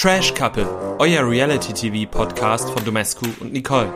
Trash Couple, euer Reality-TV-Podcast von Domescu und Nicole.